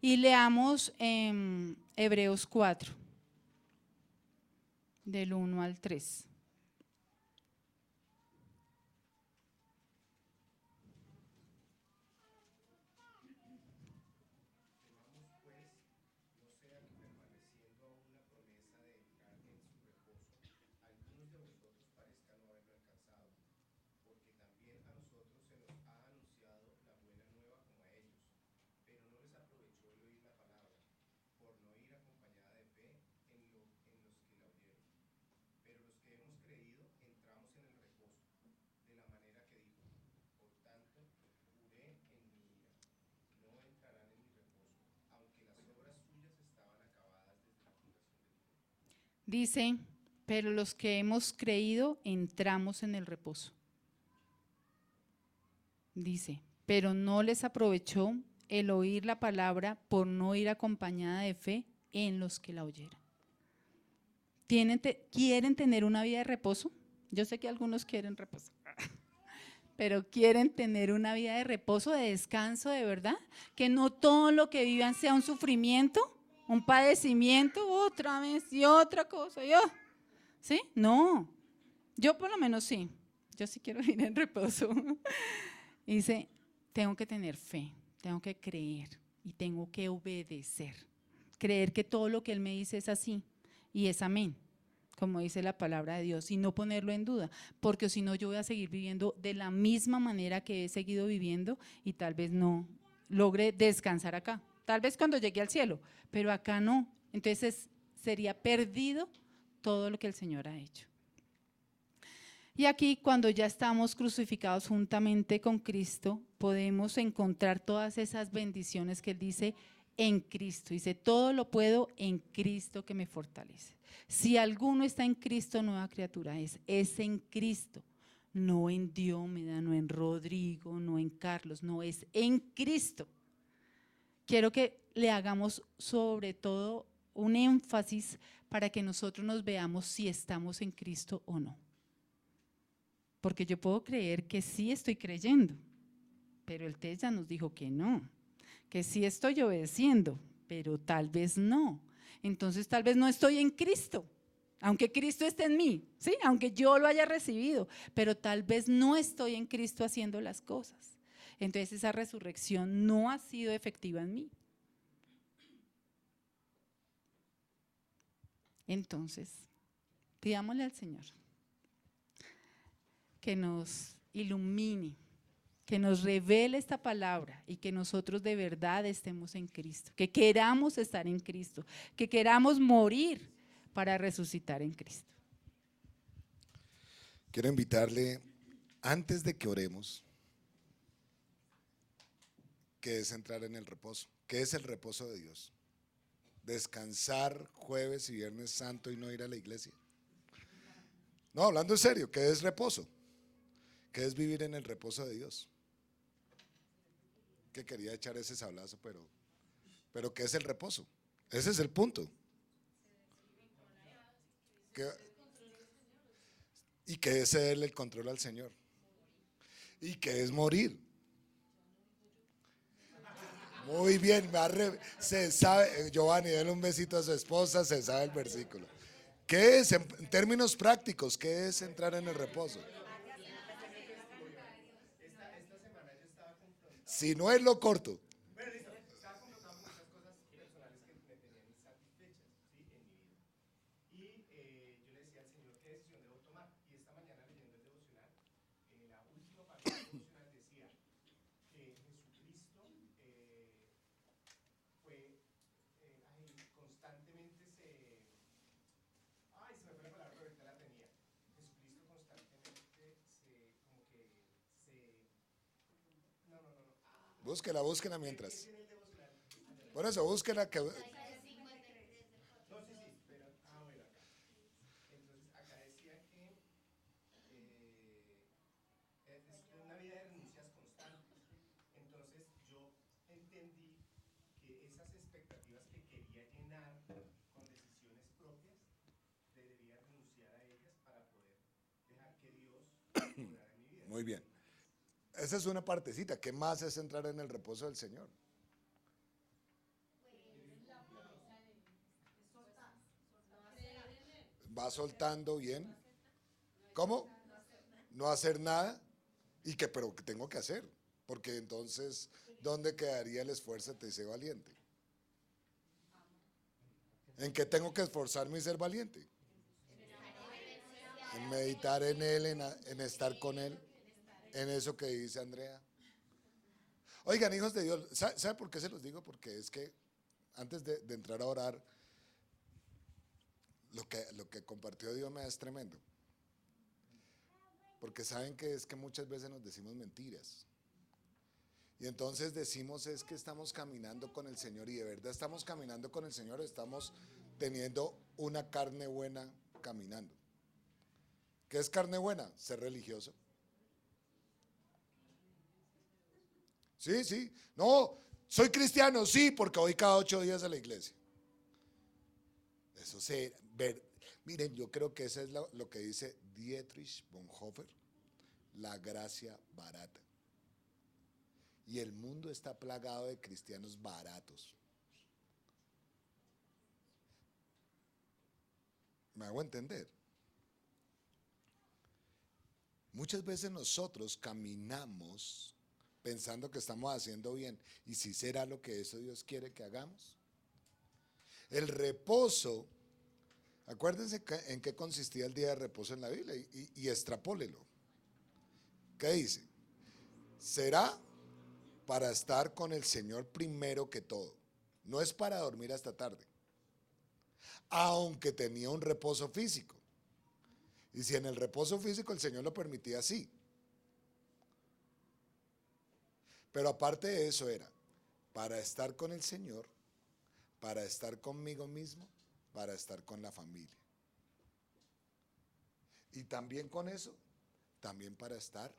Y leamos en Hebreos 4, del 1 al 3. Temamos pues, no sea que permaneciendo aún la promesa de entrar en su reposo, algunos de vosotros parezcan no haberlo alcanzado, porque también a nosotros se nos ha anunciado la buena nueva como a ellos, pero no les aprovechó el oír la palabra, por no ir acompañada de fe en, lo- en los que la oyeron. Pero los que hemos creído entramos en el reposo, de la manera que dijo, por tanto, juré en mi ira no entrarán en mi reposo, aunque las obras suyas estaban acabadas desde la fundación del mundo. Dice, pero los que hemos creído entramos en el reposo. Dice, pero no les aprovechó el oír la palabra por no ir acompañada de fe en los que la oyeron. ¿Tienen te- ¿Quieren tener una vida de reposo? Yo sé que algunos quieren reposo, pero quieren tener una vida de reposo, de descanso, de verdad. Que no todo lo que vivan sea un sufrimiento, un padecimiento, otra vez y otra cosa. Yo, ¿sí? No, yo por lo menos sí. Yo sí quiero ir en reposo. Dice, tengo que tener fe, tengo que creer y tengo que obedecer. Creer que todo lo que Él me dice es así y es amén, como dice la palabra de Dios, y no ponerlo en duda, porque si no yo voy a seguir viviendo de la misma manera que he seguido viviendo y tal vez no logre descansar acá. Tal vez cuando llegue al cielo, pero acá no. Entonces sería perdido todo lo que el Señor ha hecho. Y aquí cuando ya estamos crucificados juntamente con Cristo, podemos encontrar todas esas bendiciones que Él dice en Cristo. Dice, todo lo puedo en Cristo que me fortalece. Si alguno está en Cristo, nueva criatura es. Es en Cristo, no en Diómeda, no en Rodrigo, no en Carlos, no es en Cristo. Quiero que le hagamos sobre todo un énfasis para que nosotros nos veamos si estamos en Cristo o no. Porque yo puedo creer que sí estoy creyendo, pero el test ya nos dijo que no, que sí estoy obedeciendo, pero tal vez no. Entonces tal vez no estoy en Cristo, aunque Cristo esté en mí, ¿sí? Aunque yo lo haya recibido, pero tal vez no estoy en Cristo haciendo las cosas. Entonces esa resurrección no ha sido efectiva en mí. Entonces, pidámosle al Señor que nos ilumine, que nos revele esta palabra y que nosotros de verdad estemos en Cristo, que queramos estar en Cristo, que queramos morir para resucitar en Cristo. Quiero invitarle, antes de que oremos, que es entrar en el reposo, que es el reposo de Dios. Descansar jueves y viernes santo y no ir a la iglesia. No, hablando en serio, ¿qué es reposo? ¿Qué es vivir en el reposo de Dios? Que quería echar ese sablazo, pero, pero ¿qué es el reposo? Ese es el punto. ¿Qué- y que es cederle el control al Señor. Y que es morir. Muy bien, me se sabe, eh, Giovanni, denle un besito a su esposa, se sabe el versículo. ¿Qué es, en términos prácticos, qué es entrar en el reposo? Si no es lo corto, Bueno, listo. Estaba confrontado con muchas cosas personales que me tenían insatisfechas, ¿sí? En mi vida. Y eh, yo le decía al Señor qué decisión debo tomar. Y esta mañana leyendo el devocional, en la última parte del devocional decía que Jesucristo eh, fue, eh, ay, constantemente se... Ay, se me fue la palabra, pero ahorita la tenía. Jesucristo constantemente se, como que se... No, no, no, no. Búsquela, búsquela mientras. Por eso, búsquela que... No, sí, sí, pero, bueno, acá. Entonces, acá decía que es una vida de renuncias constantes. Entonces, yo entendí que esas expectativas que quería llenar con decisiones propias, debería renunciar a ellas para poder dejar que Dios obrara en mi vida. Muy bien. Esa es una partecita. ¿Qué más es entrar en el reposo del Señor? Va soltando bien. ¿Cómo? No hacer nada. ¿Y que pero que tengo que hacer? Porque entonces, ¿dónde quedaría el esfuerzo de ser valiente? ¿En qué tengo que esforzarme y ser valiente? En meditar en Él, en, estar con Él, en eso que dice Andrea. Oigan, hijos de Dios, ¿sabe, por qué se los digo? Porque es que antes de, de entrar a orar, lo que, lo que compartió Dios me es tremendo. Porque saben que es que muchas veces nos decimos mentiras. Y entonces decimos es que estamos caminando con el Señor y de verdad estamos caminando con el Señor, estamos teniendo una carne buena caminando. ¿Qué es carne buena? Ser religioso. Sí, sí. No, soy cristiano, sí, porque voy cada ocho días a la iglesia. Eso se ver. Miren, yo creo que eso es lo, lo que dice Dietrich Bonhoeffer, la gracia barata. Y el mundo está plagado de cristianos baratos. ¿Me hago entender? Muchas veces nosotros caminamos pensando que estamos haciendo bien. ¿Y si será lo que eso Dios quiere que hagamos? El reposo, acuérdense en qué consistía el día de reposo en la Biblia y, y, extrapólelo. ¿Qué dice? Será para estar con el Señor primero que todo. No es para dormir hasta tarde. aunque tenía un reposo físico. Y si en el reposo físico el Señor lo permitía así. Pero aparte de eso era para estar con el Señor, para estar conmigo mismo, para estar con la familia. Y también con eso, también para estar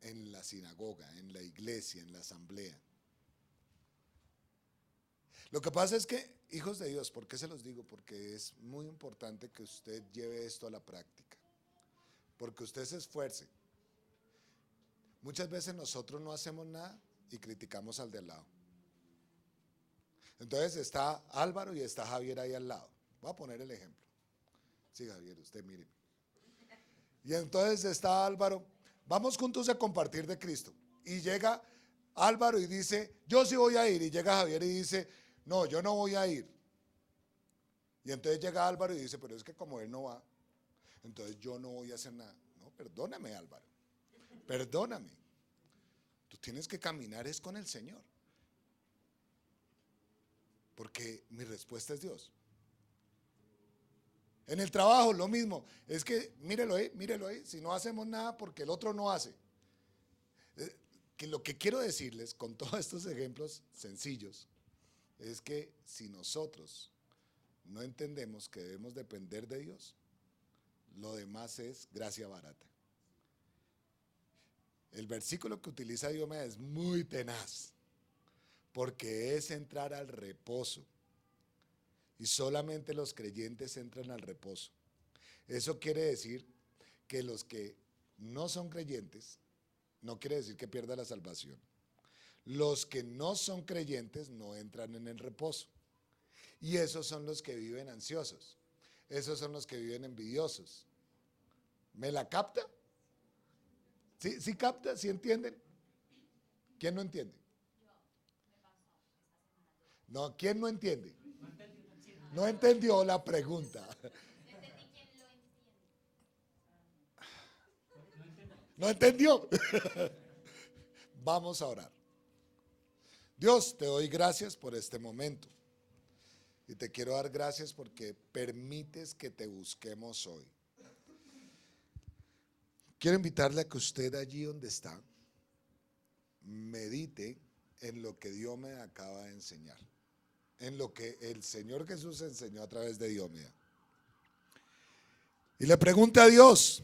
en la sinagoga, en la iglesia, en la asamblea. Lo que pasa es que, hijos de Dios, ¿por qué se los digo? Porque es muy importante que usted lleve esto a la práctica. Porque usted se esfuerce. Muchas veces nosotros no hacemos nada y criticamos al de al lado. Entonces está Álvaro y está Javier ahí al lado. Voy a poner el ejemplo. Sí, Javier, usted mire. Y entonces está Álvaro. Vamos juntos a compartir de Cristo. Y llega Álvaro y dice, yo sí voy a ir. Y llega Javier y dice, no, yo no voy a ir. Y entonces llega Álvaro y dice, pero es que como él no va, entonces yo no voy a hacer nada. No, perdóname Álvaro, perdóname. Tú tienes que caminar es con el Señor. Porque mi respuesta es Dios. En el trabajo lo mismo. Es que, mírelo ahí, mírelo ahí. Si no hacemos nada porque el otro no hace. Eh, que lo que quiero decirles con todos estos ejemplos sencillos es que si nosotros no entendemos que debemos depender de Dios, lo demás es gracia barata. El versículo que utiliza Dios es muy tenaz, porque es entrar al reposo. Y solamente los creyentes entran al reposo. Eso quiere decir que los que no son creyentes, no quiere decir que pierda la salvación los que no son creyentes no entran en el reposo. Y esos son los que viven ansiosos. Esos son los que viven envidiosos. ¿Me la capta? ¿Sí, sí capta? ¿Sí entienden? ¿Quién no entiende? No, ¿quién no entiende? No entendió la pregunta. ¿No entendió? Vamos a orar. Dios, te doy gracias por este momento. Y te quiero dar gracias porque permites que te busquemos hoy. Quiero invitarle a que usted allí donde está, medite en lo que Dios me acaba de enseñar, en lo que el Señor Jesús enseñó a través de Dios. Y le pregunte a Dios,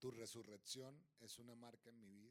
Tu resurrección es una marca en mi vida.